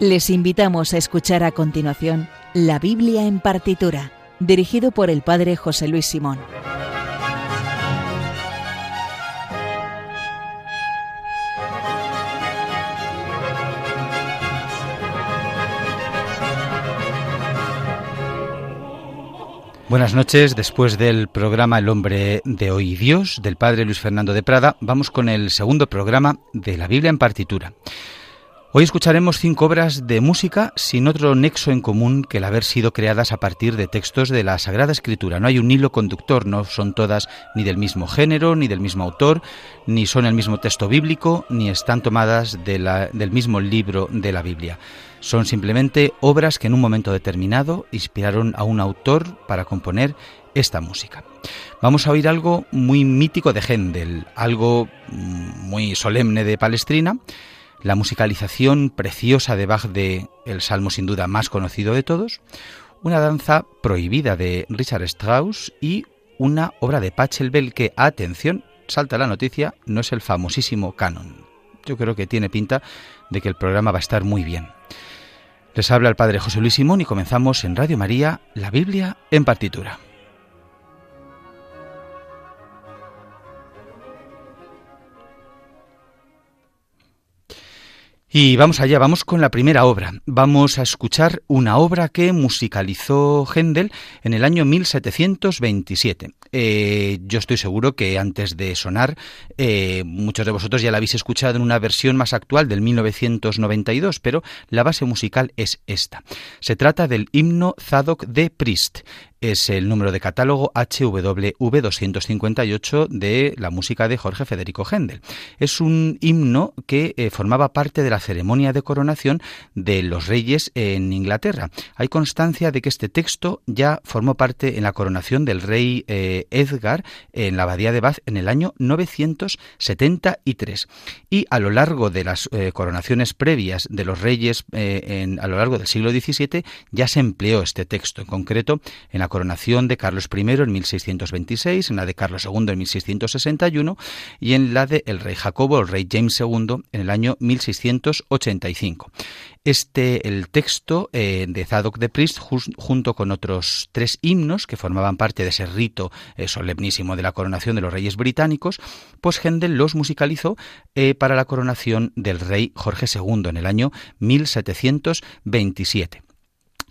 Les invitamos a escuchar a continuación La Biblia en partitura, dirigido por el Padre José Luis Simón. Buenas noches. Después del programa El hombre de hoy Dios del padre Luis Fernando de Prada, vamos con el segundo programa de la Biblia en partitura. Hoy escucharemos cinco obras de música sin otro nexo en común que el haber sido creadas a partir de textos de la Sagrada Escritura. No hay un hilo conductor, no son todas ni del mismo género, ni del mismo autor, ni son el mismo texto bíblico, ni están tomadas del mismo libro de la Biblia. Son simplemente obras que en un momento determinado inspiraron a un autor para componer esta música. Vamos a oír algo muy mítico de Händel, algo muy solemne de Palestrina, la musicalización preciosa de Bach de el salmo sin duda más conocido de todos, una danza prohibida de Richard Strauss y una obra de Pachelbel que, atención, salta la noticia, no es el famosísimo canon. Yo creo que tiene pinta de que el programa va a estar muy bien. Les habla el padre José Luis Simón y comenzamos en Radio María, la Biblia en partitura. Y vamos allá, vamos con la primera obra. Vamos a escuchar una obra que musicalizó Händel en el año 1727. Eh, yo estoy seguro que antes de sonar, eh, muchos de vosotros ya la habéis escuchado en una versión más actual del 1992, pero la base musical es esta. Se trata del himno Zadok de Priest es el número de catálogo HWV 258 de la música de Jorge Federico Händel. Es un himno que eh, formaba parte de la ceremonia de coronación de los reyes en Inglaterra. Hay constancia de que este texto ya formó parte en la coronación del rey eh, Edgar en la abadía de Bath en el año 973. Y a lo largo de las eh, coronaciones previas de los reyes en, a lo largo del siglo XVII ya se empleó este texto, en concreto en la coronación de Carlos I en 1626, en la de Carlos II en 1661 y en la de el rey Jacobo, el rey James II, en el año 1685. Este, el texto eh, de Zadok de Priest, junto con otros tres himnos que formaban parte de ese rito eh, solemnísimo de la coronación de los reyes británicos, pues Händel los musicalizó eh, para la coronación del rey Jorge II en el año 1727.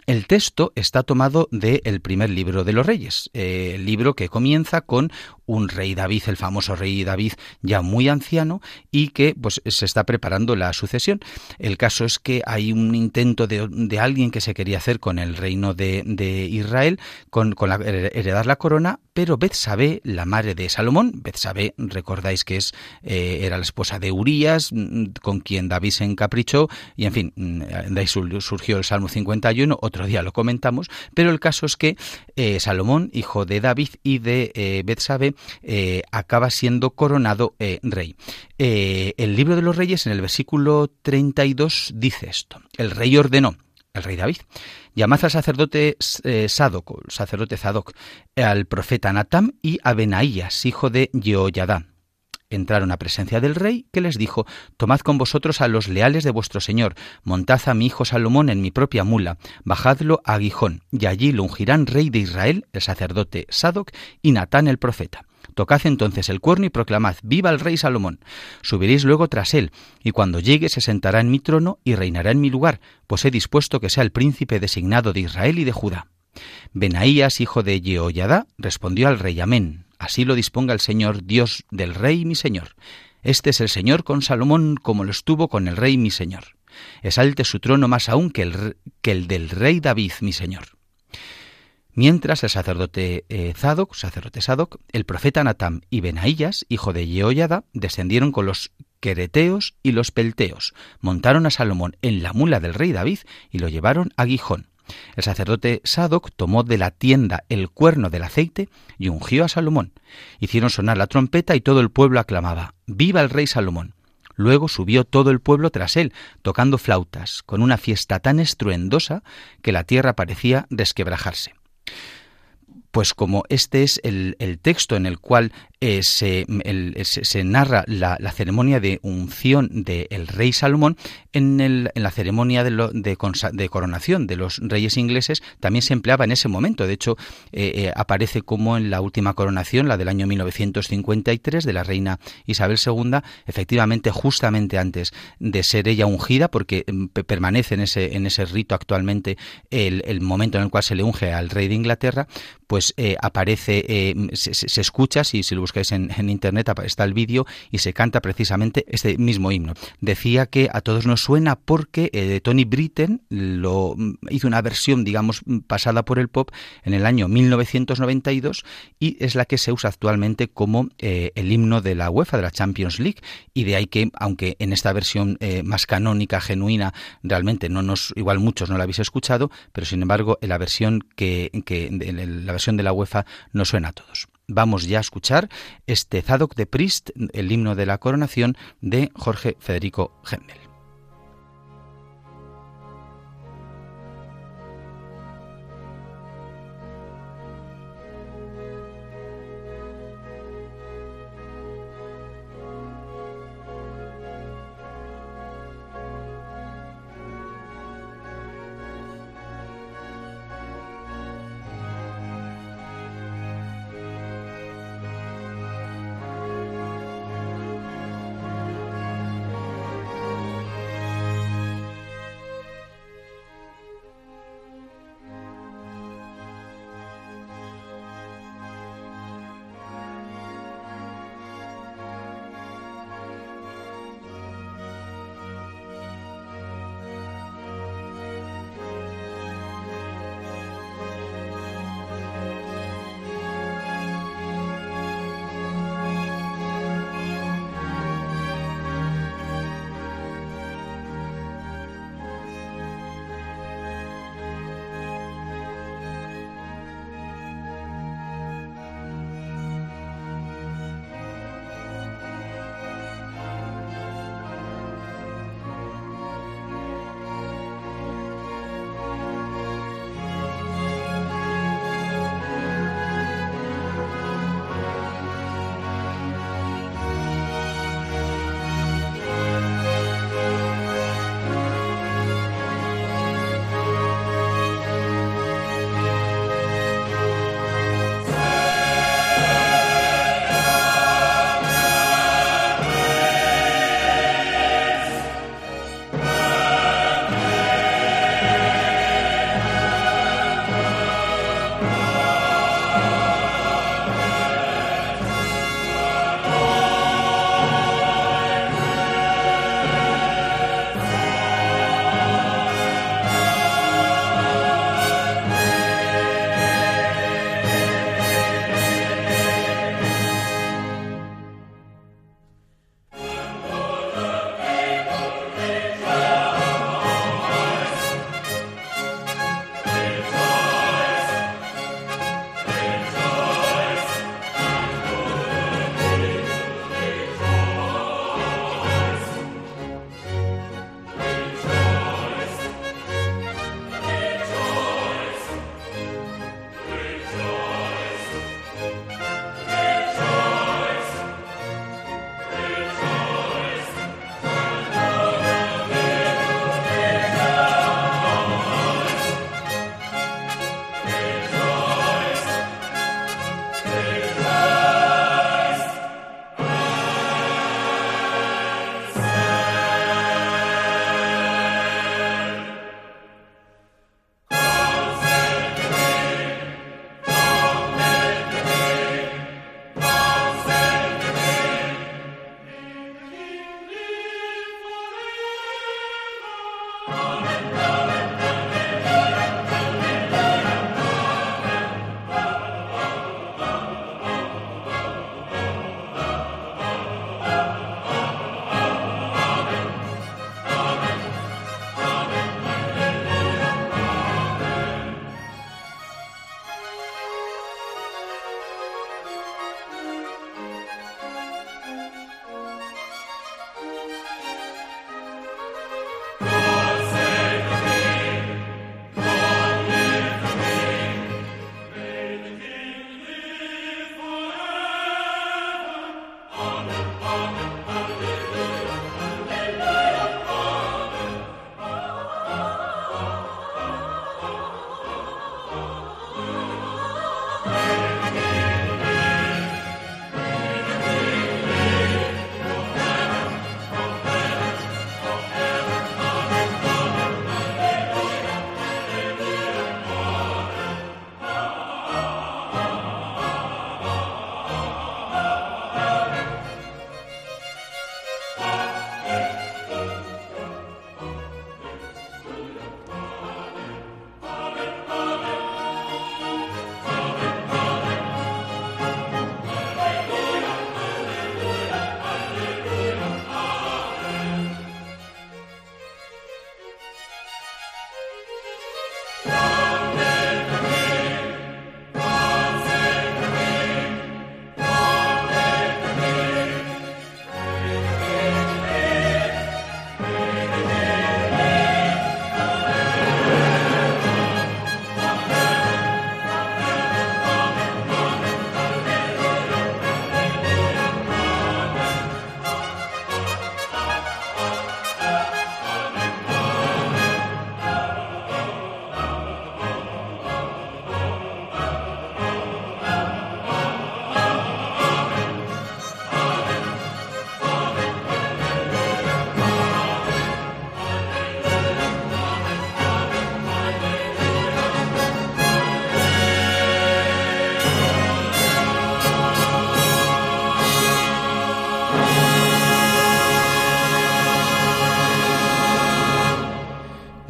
El texto está tomado del primer libro de los reyes, eh, el libro que comienza con un rey David, el famoso rey David, ya muy anciano y que pues se está preparando la sucesión. El caso es que hay un intento de, alguien que se quería hacer con el reino de, Israel, con, la, heredar la corona, pero Betsabé, la madre de Salomón, Betsabé, recordáis que es eh, era la esposa de Urías, mm, con quien David se encaprichó, y en fin, mm, de ahí surgió el Salmo 51, otro día lo comentamos, pero el caso es que eh, Salomón, hijo de David y de eh, Betsabé, eh, acaba siendo coronado rey. El libro de los reyes en el versículo 32 dice esto. El rey ordenó, el rey David, llamad al sacerdote Sadoc, el sacerdote Sadoc, al profeta Natam y a Benaías, hijo de Jehoyadá entraron a presencia del rey, que les dijo, Tomad con vosotros a los leales de vuestro señor, montad a mi hijo Salomón en mi propia mula, bajadlo a Gijón, y allí lo ungirán rey de Israel, el sacerdote Sadoc, y Natán el profeta. Tocad entonces el cuerno y proclamad, viva el rey Salomón. Subiréis luego tras él, y cuando llegue se sentará en mi trono y reinará en mi lugar, pues he dispuesto que sea el príncipe designado de Israel y de Judá. Benaías, hijo de Jehoiada, respondió al rey, amén. Así lo disponga el Señor, Dios del rey mi Señor. Este es el Señor con Salomón como lo estuvo con el rey mi Señor. Esalte su trono más aún que el del rey David mi Señor. Mientras el sacerdote eh, Zadok, sacerdote Zadok, el profeta Natam y Benaías, hijo de Jehoiada, descendieron con los quereteos y los pelteos, montaron a Salomón en la mula del rey David y lo llevaron a Gijón. El sacerdote Sadoc tomó de la tienda el cuerno del aceite y ungió a Salomón. Hicieron sonar la trompeta y todo el pueblo aclamaba Viva el rey Salomón. Luego subió todo el pueblo tras él, tocando flautas, con una fiesta tan estruendosa que la tierra parecía desquebrajarse. Pues como este es el, texto en el cual eh, se, narra la, ceremonia de unción del rey Salomón en, la ceremonia de, coronación de los reyes ingleses, también se empleaba en ese momento. De hecho, eh, eh, aparece como en la última coronación, la del año 1953, de la reina Isabel II, efectivamente justamente antes de ser ella ungida, porque mm, permanece en ese, rito actualmente el, momento en el cual se le unge al rey de Inglaterra, pues aparece, eh, se, escucha, si, si lo buscáis en, internet está el vídeo y se canta precisamente este mismo himno. Decía que a todos nos suena porque eh, Tony Britten lo mm, hizo una versión, digamos, pasada por el pop en el año 1992 y es la que se usa actualmente como el himno de la UEFA, de la Champions League, y de ahí que, aunque en esta versión más canónica, genuina, realmente no nos, igual muchos no la habéis escuchado, pero sin embargo, en la versión que, la de la UEFA no suena a todos. Vamos ya a escuchar este Zadok de Priest, el himno de la coronación de Jorge Federico Händel.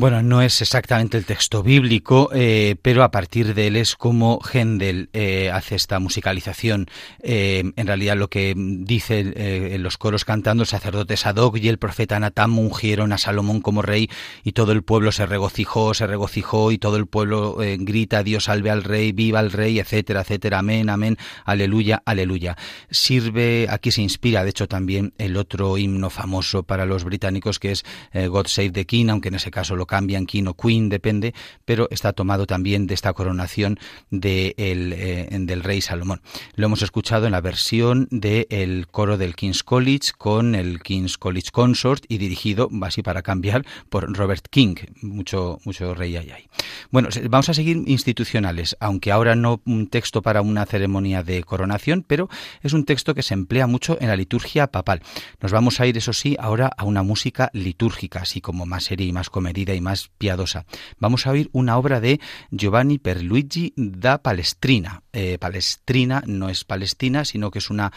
Bueno, no es exactamente el texto bíblico, eh, pero a partir de él es como Händel eh, hace esta musicalización. Eh, en realidad lo que dice en los coros cantando el sacerdote Sadoc y el profeta Natam ungieron a Salomón como rey y todo el pueblo se regocijó, se regocijó y todo el pueblo grita Dios salve al rey, viva el rey, etcétera, etcétera, amén, amén, aleluya, aleluya. Sirve, aquí se inspira, de hecho también el otro himno famoso para los británicos que es God Save the King, aunque en ese caso lo cambian King o Queen, depende, pero está tomado también de esta coronación de el, eh, del rey Salomón. Lo hemos escuchado en la versión del coro del King's College con el King's College Consort y dirigido, así para cambiar, por Robert King. Mucho, mucho rey hay ahí. Bueno, vamos a seguir institucionales, aunque ahora no un texto para una ceremonia de coronación, pero es un texto que se emplea mucho en la liturgia papal. Nos vamos a ir, eso sí, ahora a una música litúrgica, así como más seria y más comedida y más piadosa. Vamos a oír una obra de Giovanni Perluigi da Palestrina. Eh, Palestrina no es Palestina, sino que es una,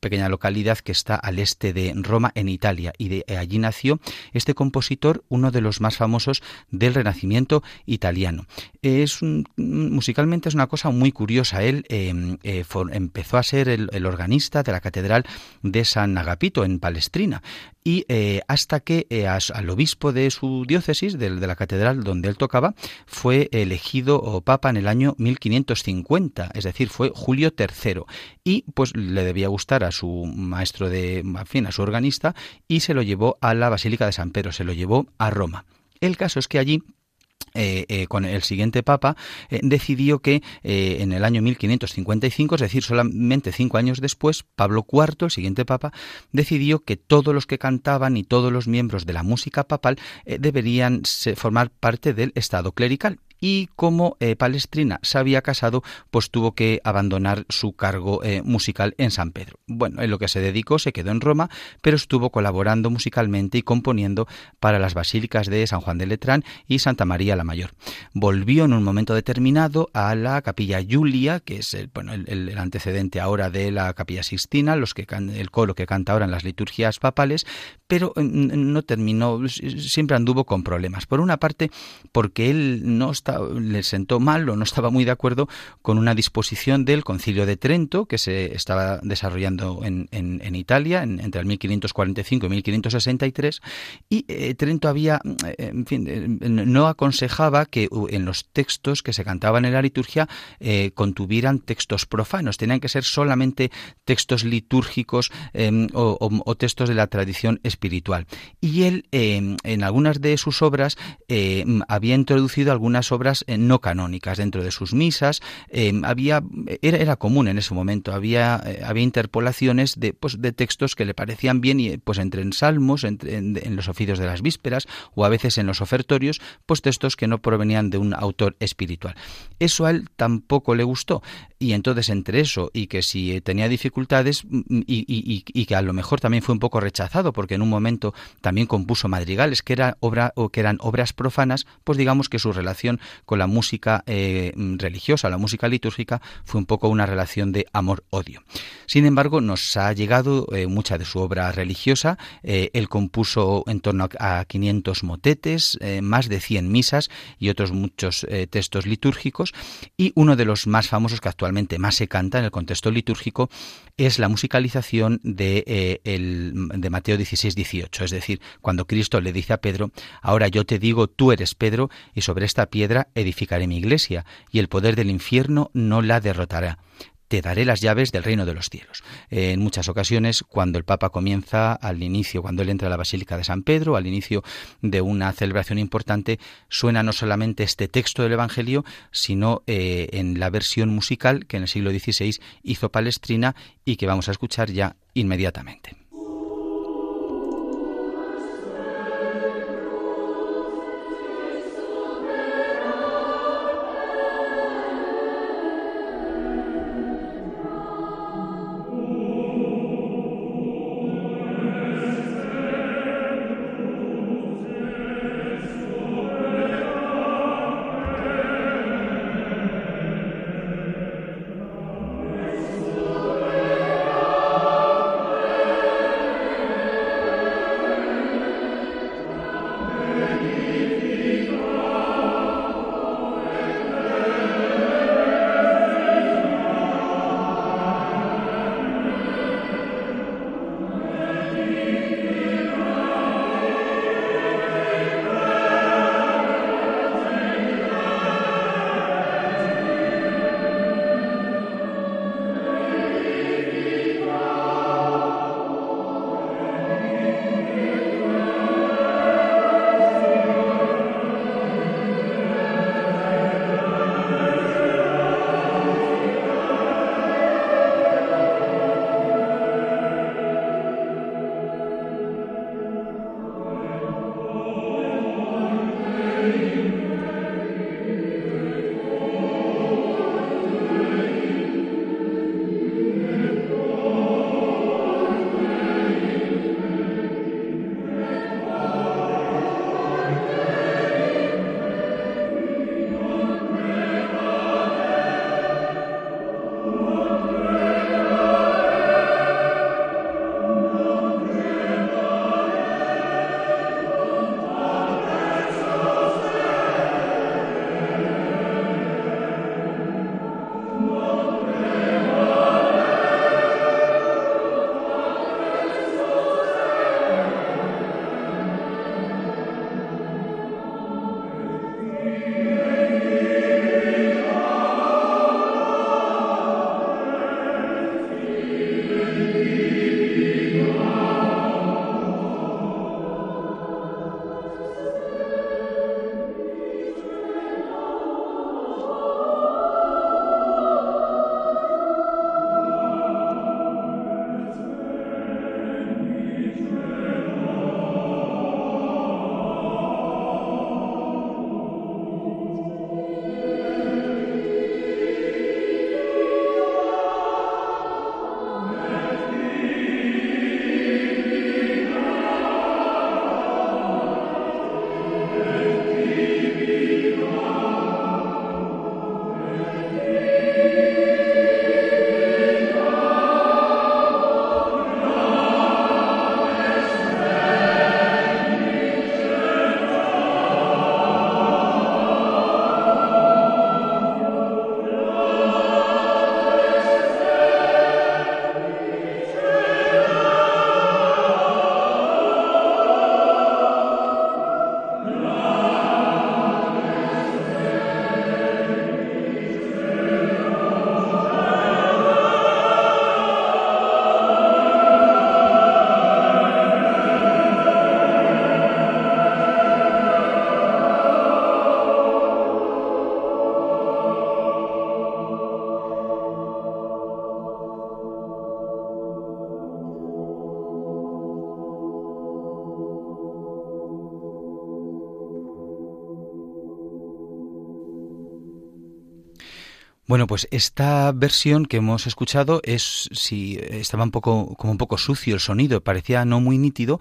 pequeña localidad que está al este de Roma, en Italia, y de allí nació este compositor, uno de los más famosos del Renacimiento italiano. Es musicalmente es una cosa muy curiosa. Él em, eh, empezó a ser el, organista de la catedral de San Agapito en Palestrina y eh, hasta que eh, al obispo de su diócesis, de, de, la catedral donde él tocaba, fue elegido papa en el año 1550, es decir, fue Julio III. Y pues le debía gustar a su maestro de, en fin, a su organista, y se lo llevó a la Basílica de San Pedro, se lo llevó a Roma. El caso es que allí eh, eh, con el siguiente papa, eh, decidió que en el año 1555, es decir, solamente cinco años después, Pablo IV, el siguiente papa, decidió que todos los que cantaban y todos los miembros de la música papal deberían formar parte del Estado clerical y como Palestrina se había casado, pues tuvo que abandonar su cargo musical en San Pedro. Bueno, en lo que se dedicó se quedó en Roma, pero estuvo colaborando musicalmente y componiendo para las basílicas de San Juan de Letrán y Santa María la Mayor. Volvió en un momento determinado a la capilla Julia, que es el, bueno, el, antecedente ahora de la capilla Sistina, los que el coro que canta ahora en las liturgias papales, pero mm, no terminó, siempre anduvo con problemas. Por una parte, porque él no le sentó mal o no estaba muy de acuerdo con una disposición del Concilio de Trento que se estaba desarrollando en, en, Italia entre el 1545 y 1563 y eh, Trento había, eh, en fin, eh, no aconsejaba que en los textos que se cantaban en la liturgia contuvieran textos profanos, tenían que ser solamente textos litúrgicos em, o, textos de la tradición espiritual. Y él, em, en algunas de sus obras, había introducido algunas obras eh, no canónicas dentro de sus misas. Eh, había, era, era, común en ese momento, había, eh, había interpolaciones de, pues, de textos que le parecían bien, y, pues entre en salmos, entre, en, los oficios de las vísperas o a veces en los ofertorios, pues textos que no provenían de un autor espiritual. Eso a él tampoco le gustó. Y entonces entre eso y que si tenía dificultades mm, mm, y, y, que a lo mejor también fue un poco rechazado porque en un momento también compuso madrigales que, o que eran obras profanas, pues digamos que su relación con la música eh, religiosa, la música litúrgica, fue un poco una relación de amor-odio. Sin embargo, nos ha llegado eh, mucha de su obra religiosa. Eh, él compuso en torno a 500 motetes, más de 100 misas y otros muchos textos litúrgicos. Y uno de los más famosos que actualmente más se canta en el contexto litúrgico es la musicalización de, de Mateo 16-18. Es decir, cuando Cristo le dice a Pedro, ahora yo te digo, tú eres Pedro, y sobre esta piedra edificaré mi iglesia, y el poder del infierno no la derrotará te daré las llaves del reino de los cielos. En muchas ocasiones, cuando el Papa comienza al inicio, cuando él entra a la Basílica de San Pedro, al inicio de una celebración importante, suena no solamente este texto del Evangelio, sino eh, en la versión musical que en el siglo XVI hizo Palestrina y que vamos a escuchar ya inmediatamente. Bueno, pues esta versión que hemos escuchado es si estaba un poco como un poco sucio el sonido, parecía no muy nítido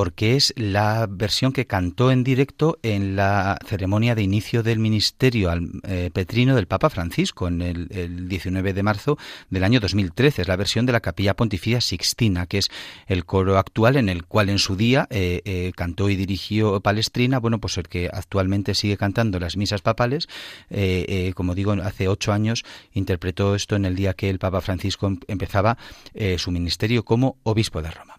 porque es la versión que cantó en directo en la ceremonia de inicio del ministerio al eh, petrino del Papa Francisco en el, 19 de marzo del año 2013. Es la versión de la Capilla Pontificia Sixtina, que es el coro actual en el cual en su día eh, eh, cantó y dirigió Palestrina. Bueno, pues el que actualmente sigue cantando las misas papales, como digo, hace ocho años interpretó esto en el día que el Papa Francisco em-, empezaba su ministerio como obispo de Roma.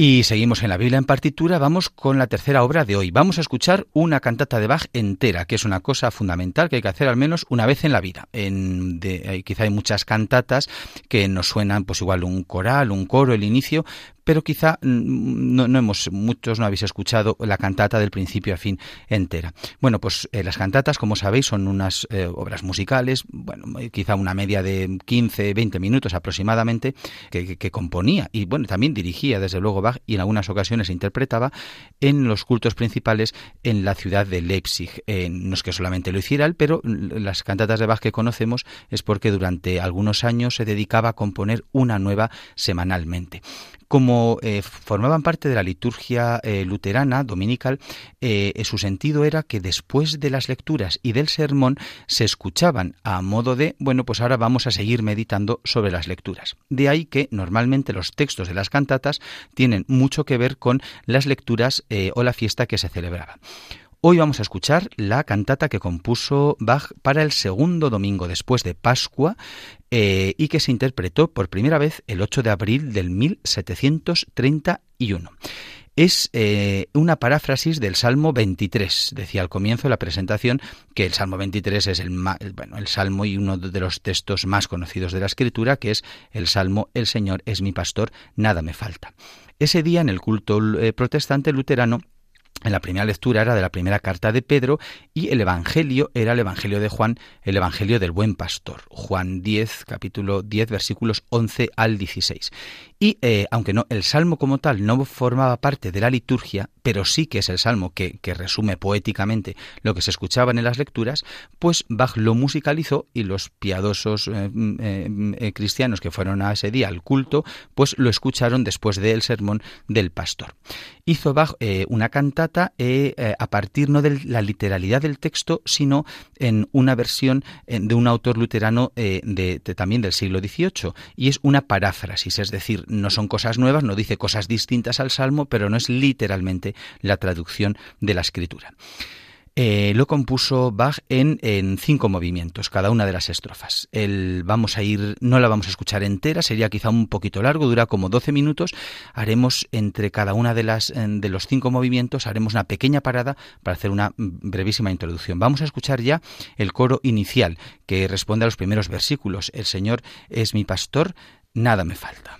Y seguimos en la Biblia en partitura, vamos con la tercera obra de hoy. Vamos a escuchar una cantata de Bach entera, que es una cosa fundamental que hay que hacer al menos una vez en la vida. En, quizá hay muchas cantatas que nos suenan pues igual un coral, un coro, el inicio, pero quizá mm, no, hemos, muchos no habéis escuchado la cantata del principio a fin entera. Bueno, pues eh, las cantatas, como sabéis, son unas eh, obras musicales, bueno, quizá una media de 15, 20 minutos aproximadamente, que, componía y bueno, también dirigía desde luego Bach y en algunas ocasiones interpretaba en los cultos principales en la ciudad de Leipzig. Eh, no es que solamente lo hiciera él, pero las cantatas de Bach que conocemos es porque durante algunos años se dedicaba a componer una nueva semanalmente como eh, formaban parte de la liturgia eh, luterana dominical, eh, su sentido era que después de las lecturas y del sermón se escuchaban a modo de, bueno, pues ahora vamos a seguir meditando sobre las lecturas. De ahí que normalmente los textos de las cantatas tienen mucho que ver con las lecturas o la fiesta que se celebraba. Hoy vamos a escuchar la cantata que compuso Bach para el segundo domingo después de Pascua eh, y que se interpretó por primera vez el 8 de abril del 1731. Es eh, una paráfrasis del Salmo 23. Decía al comienzo de la presentación que el Salmo 23 es el, bueno, el Salmo y uno de los textos más conocidos de la Escritura, que es el Salmo El Señor es mi pastor, nada me falta. Ese día en el culto eh, protestante luterano en la primera lectura era de la primera carta de Pedro y el Evangelio era el Evangelio de Juan, el Evangelio del buen pastor. Juan 10, capítulo 10, versículos 11 al 16. Y eh, aunque no, el salmo como tal no formaba parte de la liturgia, pero sí que es el salmo que, resume poéticamente lo que se escuchaba en las lecturas, pues Bach lo musicalizó y los piadosos eh, mm, eh, cristianos que fueron a ese día al culto, pues lo escucharon después del sermón del pastor. Hizo Bach una cantata a partir no de la literalidad del texto, sino en una versión de un autor luterano de, también del siglo XVIII, y es una paráfrasis, es decir, no son cosas nuevas, no dice cosas distintas al Salmo, pero no es literalmente la traducción de la escritura. Eh, lo compuso Bach en, en, cinco movimientos, cada una de las estrofas. El, vamos a ir, no la vamos a escuchar entera, sería quizá un poquito largo, dura como 12 minutos. Haremos entre cada una de las de los cinco movimientos, haremos una pequeña parada para hacer una brevísima introducción. Vamos a escuchar ya el coro inicial que responde a los primeros versículos. El Señor es mi pastor, nada me falta.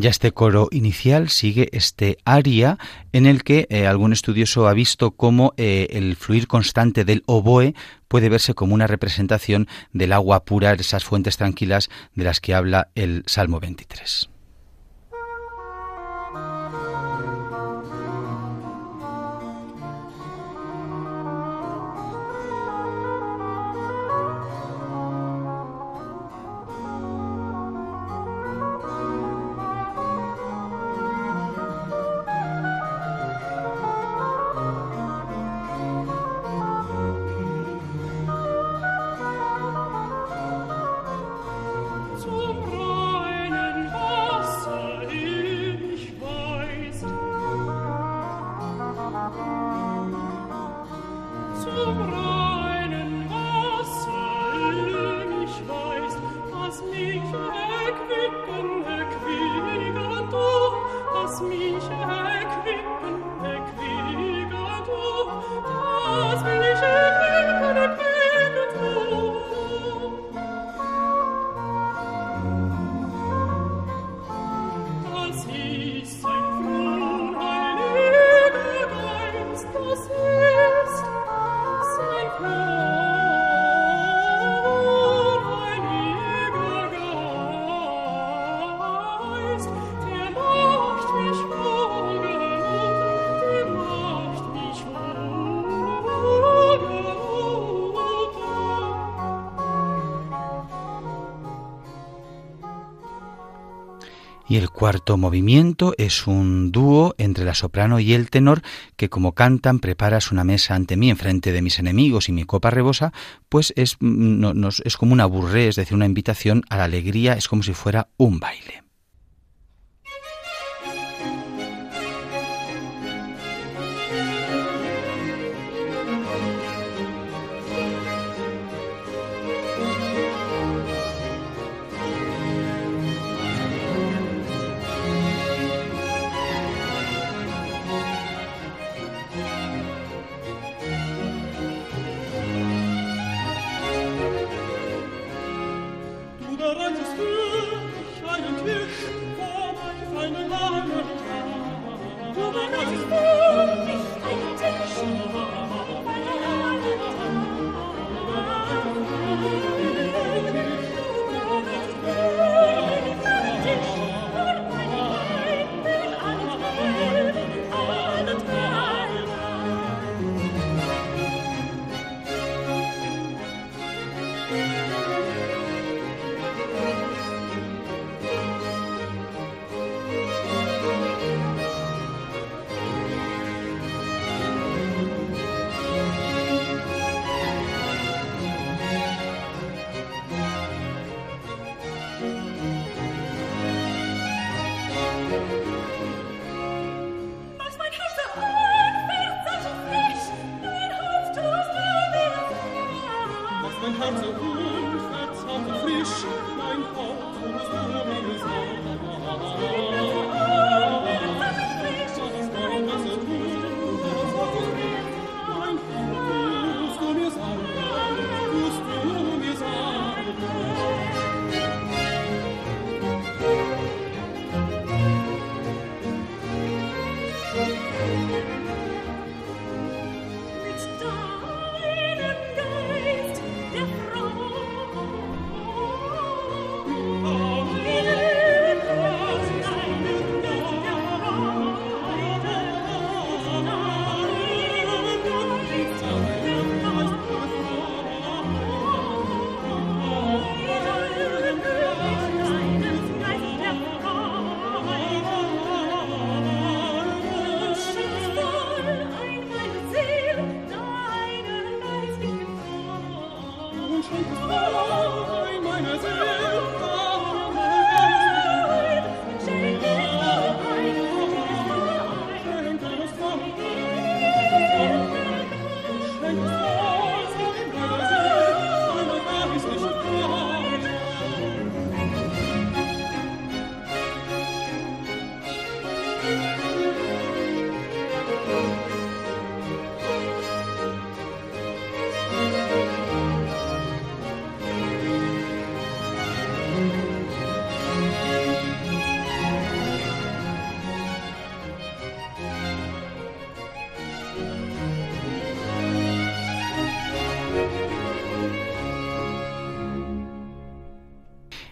Ya este coro inicial sigue este aria en el que eh, algún estudioso ha visto cómo eh, el fluir constante del oboe puede verse como una representación del agua pura, esas fuentes tranquilas de las que habla el Salmo 23. Cuarto movimiento es un dúo entre la soprano y el tenor que como cantan preparas una mesa ante mí enfrente de mis enemigos y mi copa rebosa, pues es, mm, es como una burré, es decir, una invitación a la alegría, es como si fuera un baile.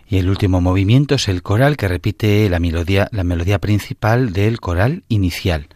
Y el último movimiento es el coral que repite la melodía, la melodía principal del coral inicial.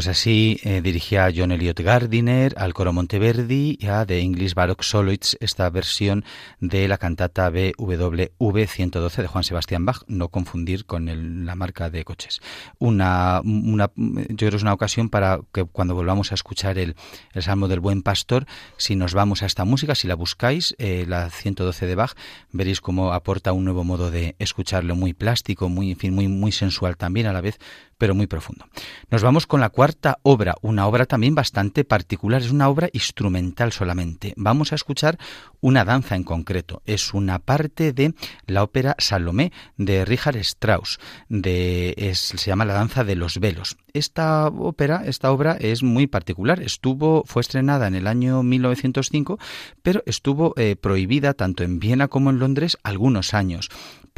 Pues así eh, dirigía a John Elliot Gardiner, al coro Monteverdi y a The English Baroque Soloists esta versión de la cantata BWV 112 de Juan Sebastián Bach, no confundir con la marca de coches. Una, una, yo creo que es una ocasión para que cuando volvamos a escuchar el, el Salmo del Buen Pastor, si nos vamos a esta música, si la buscáis, eh, la 112 de Bach, veréis cómo aporta un nuevo modo de escucharlo, muy plástico, muy, en fin, muy, muy sensual también a la vez, pero muy profundo. Nos vamos con la cuarta obra, una obra también bastante particular, es una obra instrumental solamente. Vamos a escuchar una danza en concreto, es una parte de la ópera Salomé de Richard Strauss, se llama La danza de los velos. Esta ópera, esta obra es muy particular, estuvo fue estrenada en el año 1905, pero estuvo eh, prohibida tanto en Viena como en Londres algunos años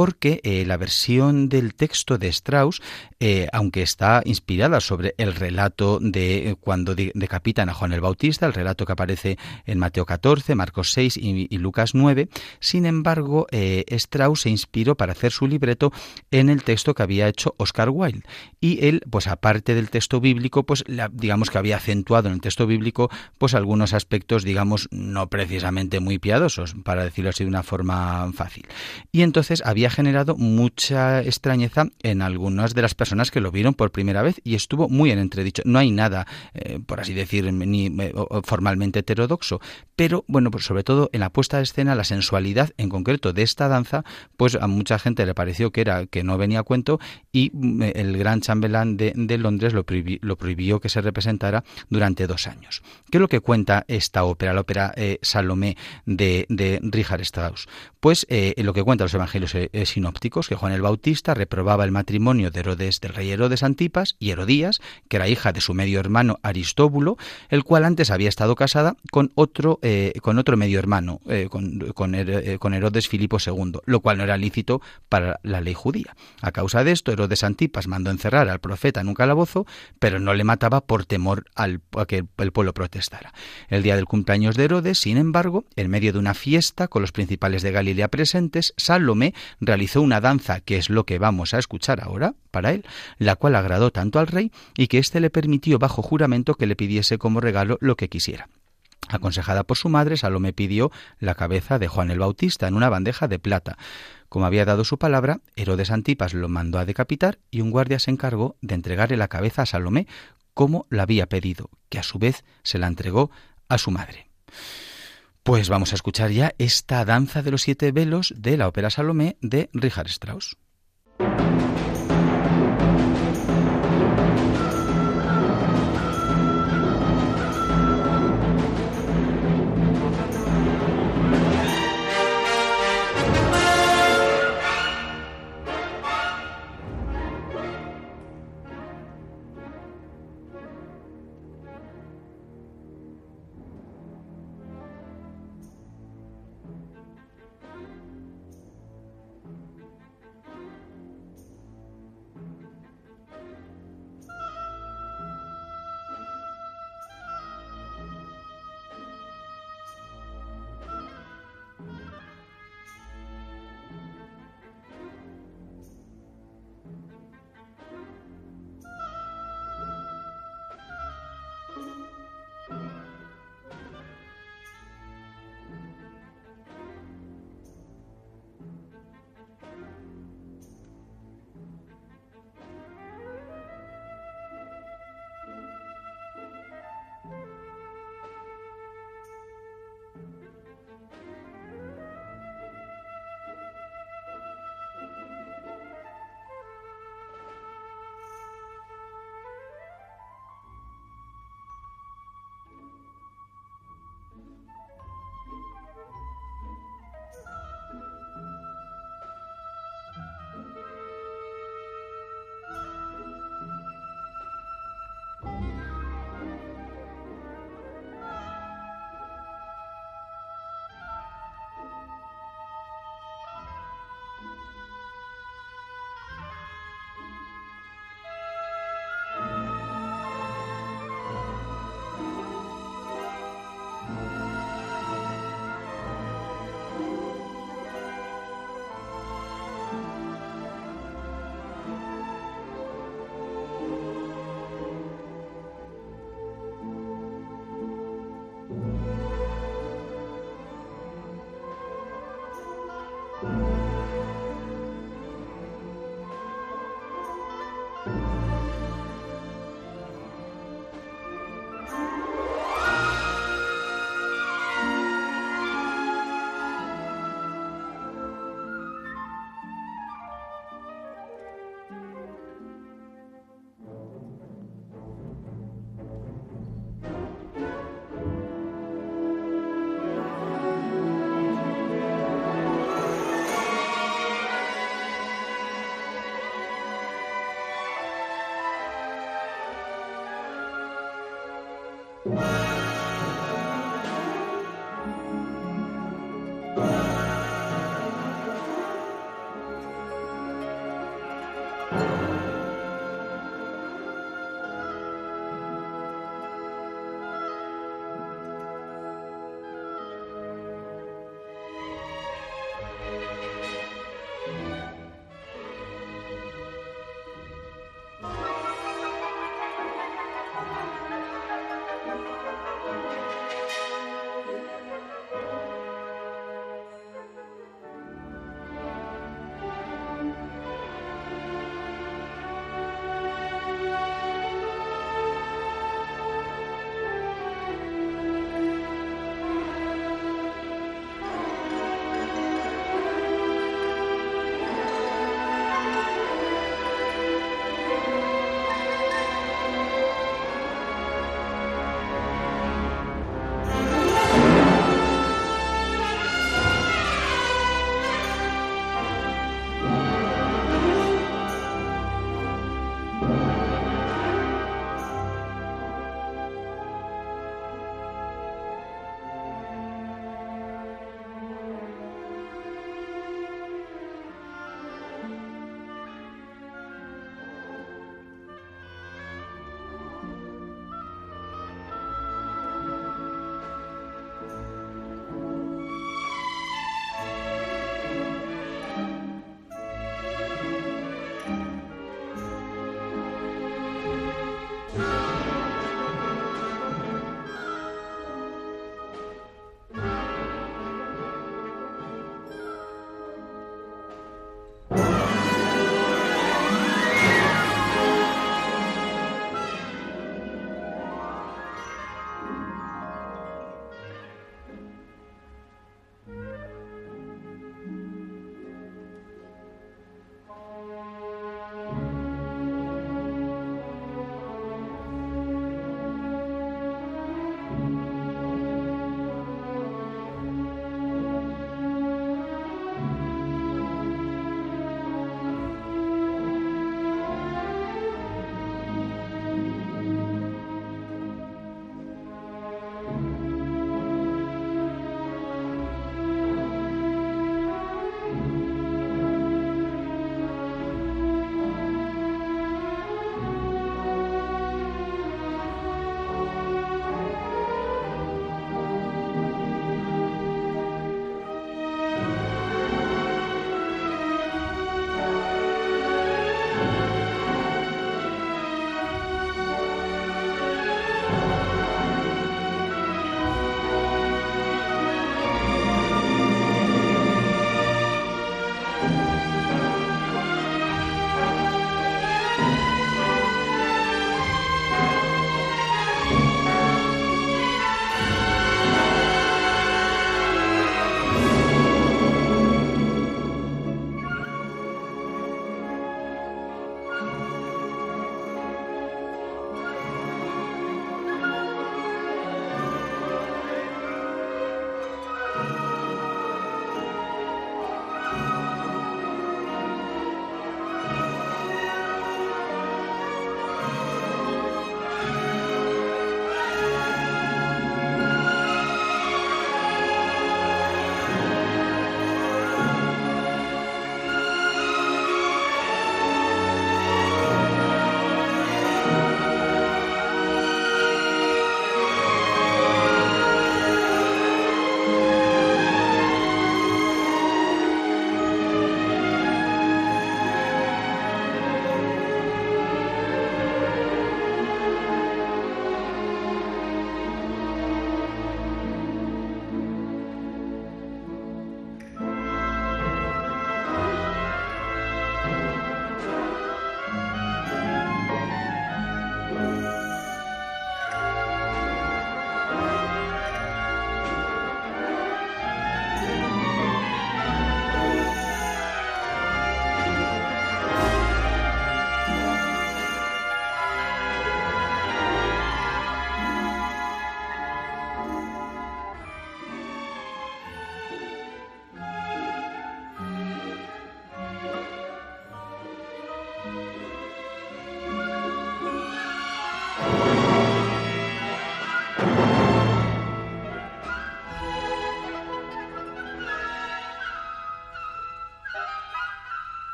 porque eh, la versión del texto de Strauss, eh, aunque está inspirada sobre el relato de eh, cuando decapitan a Juan el Bautista, el relato que aparece en Mateo 14, Marcos 6 y, Lucas 9, sin embargo, Strauss se inspiró para hacer su libreto en el texto que había hecho Oscar Wilde. Y él, pues aparte del texto bíblico, pues digamos que había acentuado en el texto bíblico, pues algunos aspectos, digamos, no precisamente muy piadosos, para decirlo así de una forma fácil. Y entonces había había generado mucha extrañeza en algunas de las personas que lo vieron por primera vez y estuvo muy en entredicho. No hay nada, eh, por así decir, ni eh, formalmente heterodoxo, pero bueno, pues sobre todo en la puesta de escena, la sensualidad en concreto de esta danza, pues a mucha gente le pareció que era que no venía a cuento y mm, el gran chambelán de, Londres lo, prohibió, que se representara durante dos años. ¿Qué es lo que cuenta esta ópera, la ópera eh, Salomé de, de Richard Strauss? Pues lo que cuenta los evangelios eh, sinópticos que Juan el Bautista reprobaba el matrimonio de Herodes del rey Herodes Antipas y Herodías, que era hija de su medio hermano Aristóbulo, el cual antes había estado casada con otro eh, con otro medio hermano, eh, con, con, Herodes Filipo II, lo cual no era lícito para la ley judía. A causa de esto, Herodes Antipas mandó encerrar al profeta en un calabozo, pero no le mataba por temor a que el pueblo protestara. El día del cumpleaños de Herodes, sin embargo, en medio de una fiesta con los principales de Galilea presentes, Salomé realizó una danza, que es lo que vamos a escuchar ahora para él, la cual agradó tanto al rey y que éste le permitió bajo juramento que le pidiese como regalo lo que quisiera. Aconsejada por su madre, Salomé pidió la cabeza de Juan el Bautista en una bandeja de plata. Como había dado su palabra, Herodes Antipas lo mandó a decapitar y un guardia se encargó de entregarle la cabeza a Salomé como la había pedido, que a su vez se la entregó a su madre. Pues vamos a escuchar ya esta danza de los siete velos de la ópera Salomé de Richard Strauss.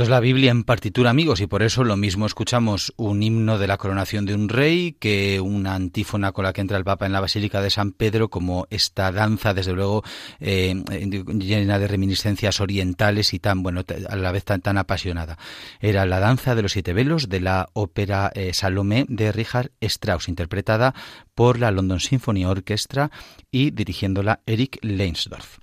Esto es la Biblia en partitura, amigos, y por eso lo mismo escuchamos un himno de la coronación de un rey que una antífona con la que entra el Papa en la Basílica de San Pedro, como esta danza, desde luego, eh, llena de reminiscencias orientales y tan, bueno, a la vez tan, apasionada. Era la danza de los siete velos de la ópera eh, Salomé de Richard Strauss, interpretada por la London Symphony Orchestra y dirigiéndola Eric Leinsdorf.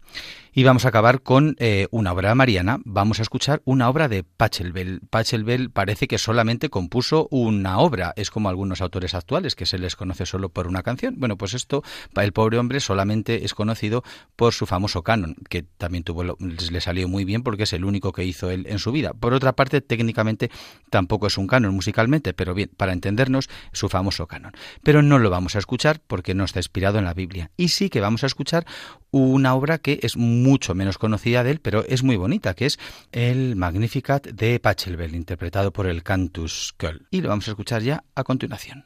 Y vamos a acabar con eh, una obra mariana. Vamos a escuchar una obra de Pachelbel. Pachelbel parece que solamente compuso una obra. Es como algunos autores actuales que se les conoce solo por una canción. Bueno, pues esto, el pobre hombre solamente es conocido por su famoso canon, que también tuvo, le salió muy bien porque es el único que hizo él en su vida. Por otra parte, técnicamente tampoco es un canon musicalmente, pero bien, para entendernos, su famoso canon. Pero no lo vamos a escuchar porque no está inspirado en la Biblia. Y sí que vamos a escuchar una obra que es mucho menos conocida de él, pero es muy bonita, que es el Magnificat de Pachelbel, interpretado por el Cantus Köll. Y lo vamos a escuchar ya a continuación.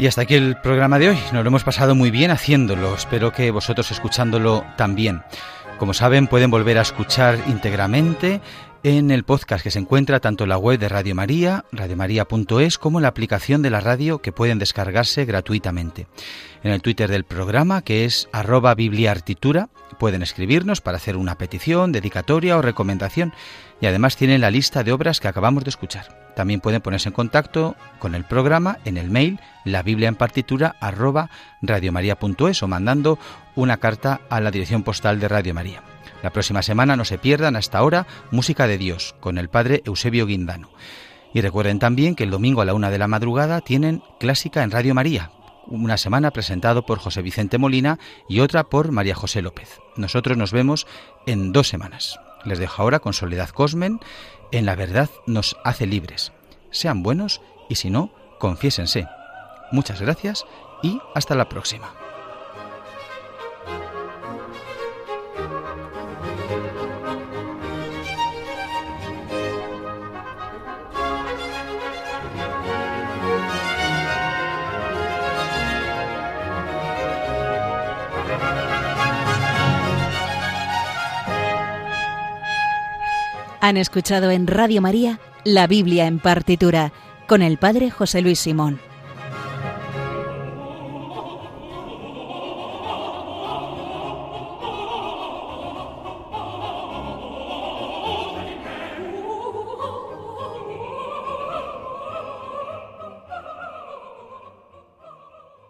Y hasta aquí el programa de hoy. Nos lo hemos pasado muy bien haciéndolo. Espero que vosotros escuchándolo también. Como saben, pueden volver a escuchar íntegramente en el podcast que se encuentra tanto en la web de Radio María, radiomaria.es, como en la aplicación de la radio que pueden descargarse gratuitamente. En el Twitter del programa, que es arroba bibliartitura, pueden escribirnos para hacer una petición, dedicatoria o recomendación y además tienen la lista de obras que acabamos de escuchar. También pueden ponerse en contacto con el programa en el mail la biblia en partitura arroba radiomaria.es o mandando una carta a la dirección postal de Radio María. La próxima semana no se pierdan hasta ahora Música de Dios con el padre Eusebio Guindano. Y recuerden también que el domingo a la una de la madrugada tienen Clásica en Radio María, una semana presentado por José Vicente Molina y otra por María José López. Nosotros nos vemos en dos semanas. Les dejo ahora con Soledad Cosmen, En la verdad nos hace libres. Sean buenos y si no, confiésense. Muchas gracias y hasta la próxima. Han escuchado en Radio María La Biblia en partitura con el Padre José Luis Simón.